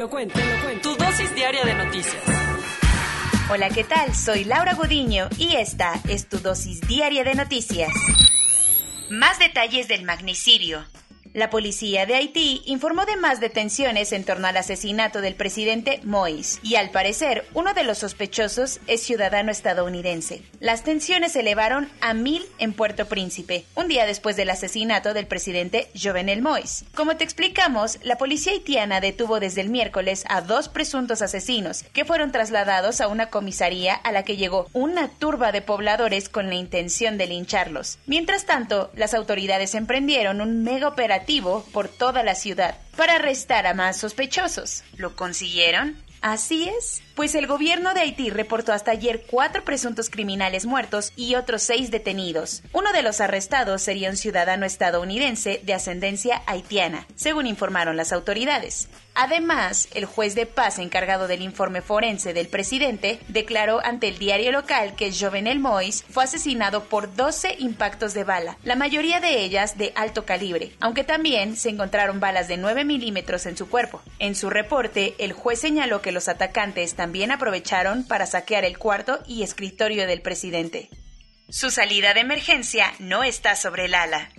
Te lo cuento, te lo cuento. Tu dosis diaria de noticias. Hola, ¿qué tal? Soy Laura Gudiño y esta es tu dosis diaria de noticias. Más detalles del magnicidio. La policía de Haití informó de más detenciones en torno al asesinato del presidente Moïse y al parecer uno de los sospechosos es ciudadano estadounidense. Las tensiones se elevaron a mil en Puerto Príncipe, un día después del asesinato del presidente Jovenel Moïse. Como te explicamos, la policía haitiana detuvo desde el miércoles a dos presuntos asesinos que fueron trasladados a una comisaría a la que llegó una turba de pobladores con la intención de lincharlos. Mientras tanto, las autoridades emprendieron un mega operativo por toda la ciudad para arrestar a más sospechosos. ¿Lo consiguieron? Así es, pues el gobierno de Haití reportó hasta ayer cuatro presuntos criminales muertos y otros seis detenidos. Uno de los arrestados sería un ciudadano estadounidense de ascendencia haitiana, según informaron las autoridades. Además, el juez de paz encargado del informe forense del presidente declaró ante el diario local que Jovenel Moïse fue asesinado por 12 impactos de bala, la mayoría de ellas de alto calibre, aunque también se encontraron balas de 9 milímetros en su cuerpo. En su reporte, el juez señaló que los atacantes también aprovecharon para saquear el cuarto y escritorio del presidente. Su salida de emergencia no está sobre el ala.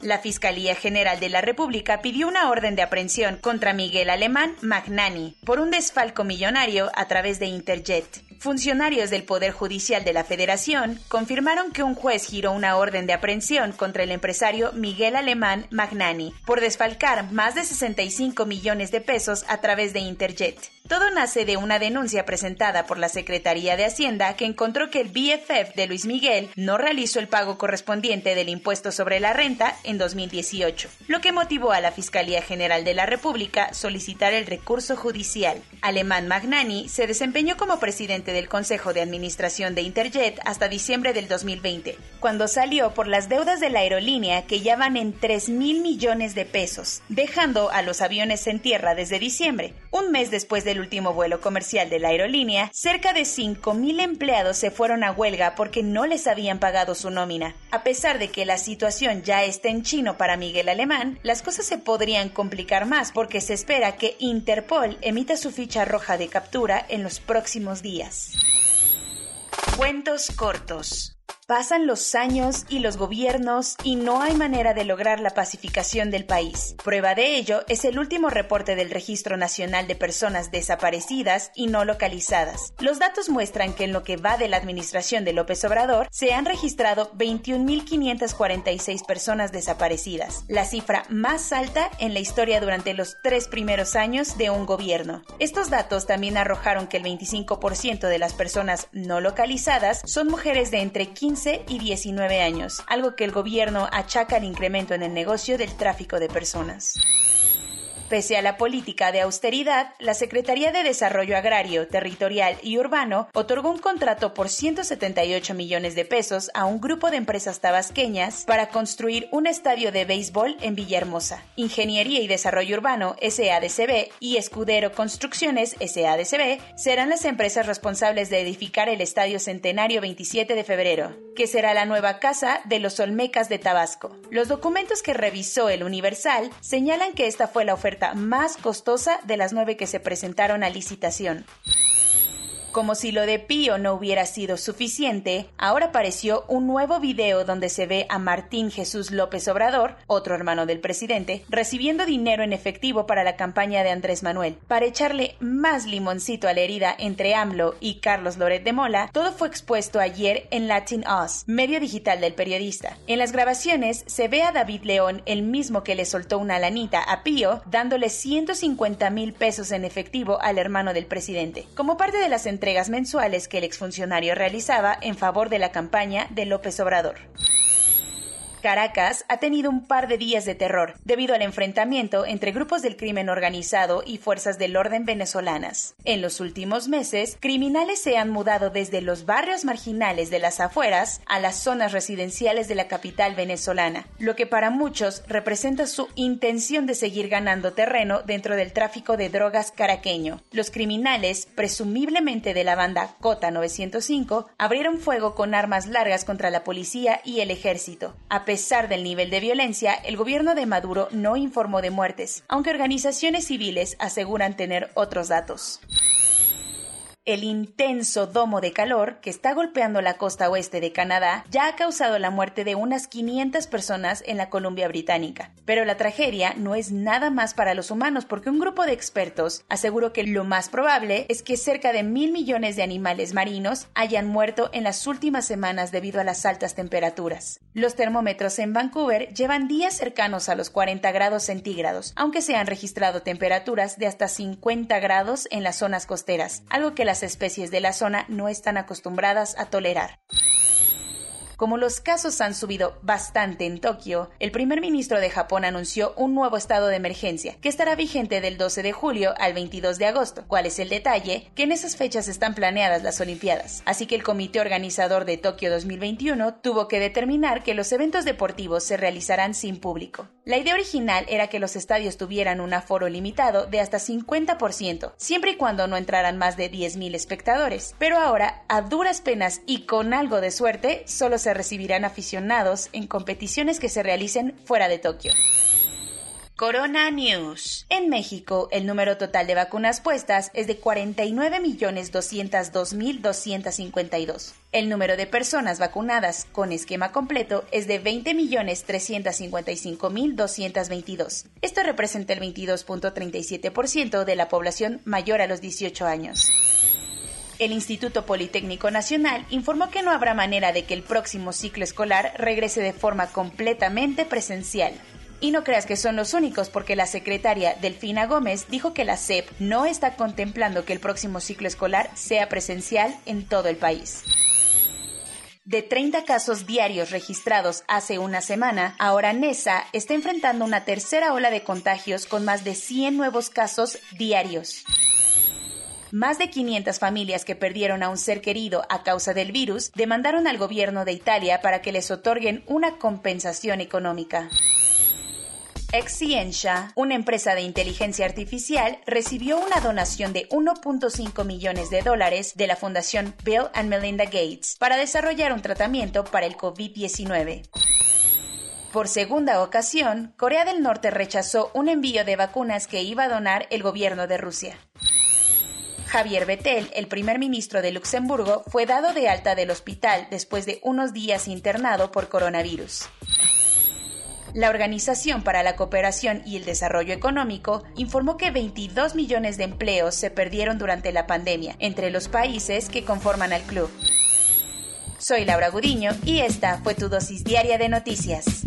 La Fiscalía General de la República pidió una orden de aprehensión contra Miguel Alemán Magnani por un desfalco millonario a través de Interjet. Funcionarios del Poder Judicial de la Federación confirmaron que un juez giró una orden de aprehensión contra el empresario Miguel Alemán Magnani por desfalcar más de 65 millones de pesos a través de Interjet. Todo nace de una denuncia presentada por la Secretaría de Hacienda que encontró que el BFF de Luis Miguel no realizó el pago correspondiente del impuesto sobre la renta en 2018, lo que motivó a la Fiscalía General de la República solicitar el recurso judicial. Alemán Magnani se desempeñó como presidente del Consejo de Administración de Interjet hasta diciembre del 2020, cuando salió por las deudas de la aerolínea que ya van en 3 mil millones de pesos, dejando a los aviones en tierra desde diciembre, un mes después del último vuelo comercial de la aerolínea, cerca de 5.000 empleados se fueron a huelga porque no les habían pagado su nómina. A pesar de que la situación ya está en chino para Miguel Alemán, las cosas se podrían complicar más porque se espera que Interpol emita su ficha roja de captura en los próximos días. Cuentos cortos. Pasan los años y los gobiernos y no hay manera de lograr la pacificación del país. Prueba de ello es el último reporte del Registro Nacional de Personas Desaparecidas y No Localizadas. Los datos muestran que en lo que va de la administración de López Obrador se han registrado 21.546 personas desaparecidas, la cifra más alta en la historia durante los tres primeros años de un gobierno. Estos datos también arrojaron que el 25% de las personas no localizadas son mujeres de entre 15 y 19 años, algo que el gobierno achaca al incremento en el negocio del tráfico de personas. Pese a la política de austeridad, la Secretaría de Desarrollo Agrario, Territorial y Urbano otorgó un contrato por 178 millones de pesos a un grupo de empresas tabasqueñas para construir un estadio de béisbol en Villahermosa. Ingeniería y Desarrollo Urbano, SADCB, y Escudero Construcciones, SADCB, serán las empresas responsables de edificar el Estadio Centenario 27 de febrero, que será la nueva casa de los Olmecas de Tabasco. Los documentos que revisó el Universal señalan que esta fue la oferta más costosa de las nueve que se presentaron a licitación. Como si lo de Pío no hubiera sido suficiente, ahora apareció un nuevo video donde se ve a Martín Jesús López Obrador, otro hermano del presidente, recibiendo dinero en efectivo para la campaña de Andrés Manuel. Para echarle más limoncito a la herida entre AMLO y Carlos Loret de Mola, todo fue expuesto ayer en Latin Oz, medio digital del periodista. En las grabaciones se ve a David León, el mismo que le soltó una lanita a Pío, dándole 150 mil pesos en efectivo al hermano del presidente. Como parte de las entregas mensuales que el exfuncionario realizaba en favor de la campaña de López Obrador. Caracas ha tenido un par de días de terror debido al enfrentamiento entre grupos del crimen organizado y fuerzas del orden venezolanas. En los últimos meses, criminales se han mudado desde los barrios marginales de las afueras a las zonas residenciales de la capital venezolana, lo que para muchos representa su intención de seguir ganando terreno dentro del tráfico de drogas caraqueño. Los criminales, presumiblemente de la banda Cota 905, abrieron fuego con armas largas contra la policía y el ejército. Pesar del nivel de violencia, el gobierno de Maduro no informó de muertes, aunque organizaciones civiles aseguran tener otros datos. El intenso domo de calor que está golpeando la costa oeste de Canadá ya ha causado la muerte de unas 500 personas en la Columbia Británica. Pero la tragedia no es nada más para los humanos porque un grupo de expertos aseguró que lo más probable es que cerca de mil millones de animales marinos hayan muerto en las últimas semanas debido a las altas temperaturas. Los termómetros en Vancouver llevan días cercanos a los 40 grados centígrados, aunque se han registrado temperaturas de hasta 50 grados en las zonas costeras, algo que las especies de la zona no están acostumbradas a tolerar. Como los casos han subido bastante en Tokio, el primer ministro de Japón anunció un nuevo estado de emergencia que estará vigente del 12 de julio al 22 de agosto. ¿Cuál es el detalle? Que en esas fechas están planeadas las Olimpiadas. Así que el comité organizador de Tokio 2021 tuvo que determinar que los eventos deportivos se realizarán sin público. La idea original era que los estadios tuvieran un aforo limitado de hasta 50%, siempre y cuando no entraran más de 10.000 espectadores. Pero ahora, a duras penas y con algo de suerte, solo se recibirán aficionados en competiciones que se realicen fuera de Tokio. Corona News. En México, el número total de vacunas puestas es de 49.202.252. El número de personas vacunadas con esquema completo es de 20.355.222. Esto representa el 22.37% de la población mayor a los 18 años. El Instituto Politécnico Nacional informó que no habrá manera de que el próximo ciclo escolar regrese de forma completamente presencial. Y no creas que son los únicos, porque la secretaria Delfina Gómez dijo que la SEP no está contemplando que el próximo ciclo escolar sea presencial en todo el país. De 30 casos diarios registrados hace una semana, ahora NESA está enfrentando una tercera ola de contagios con más de 100 nuevos casos diarios. Más de 500 familias que perdieron a un ser querido a causa del virus demandaron al gobierno de Italia para que les otorguen una compensación económica. Excientia, una empresa de inteligencia artificial, recibió una donación de 1.5 millones de dólares de la Fundación Bill and Melinda Gates para desarrollar un tratamiento para el COVID-19. Por segunda ocasión, Corea del Norte rechazó un envío de vacunas que iba a donar el gobierno de Rusia. Javier Bettel, el primer ministro de Luxemburgo, fue dado de alta del hospital después de unos días internado por coronavirus. La Organización para la Cooperación y el Desarrollo Económico informó que 22 millones de empleos se perdieron durante la pandemia entre los países que conforman al club. Soy Laura Gudiño y esta fue tu dosis diaria de noticias.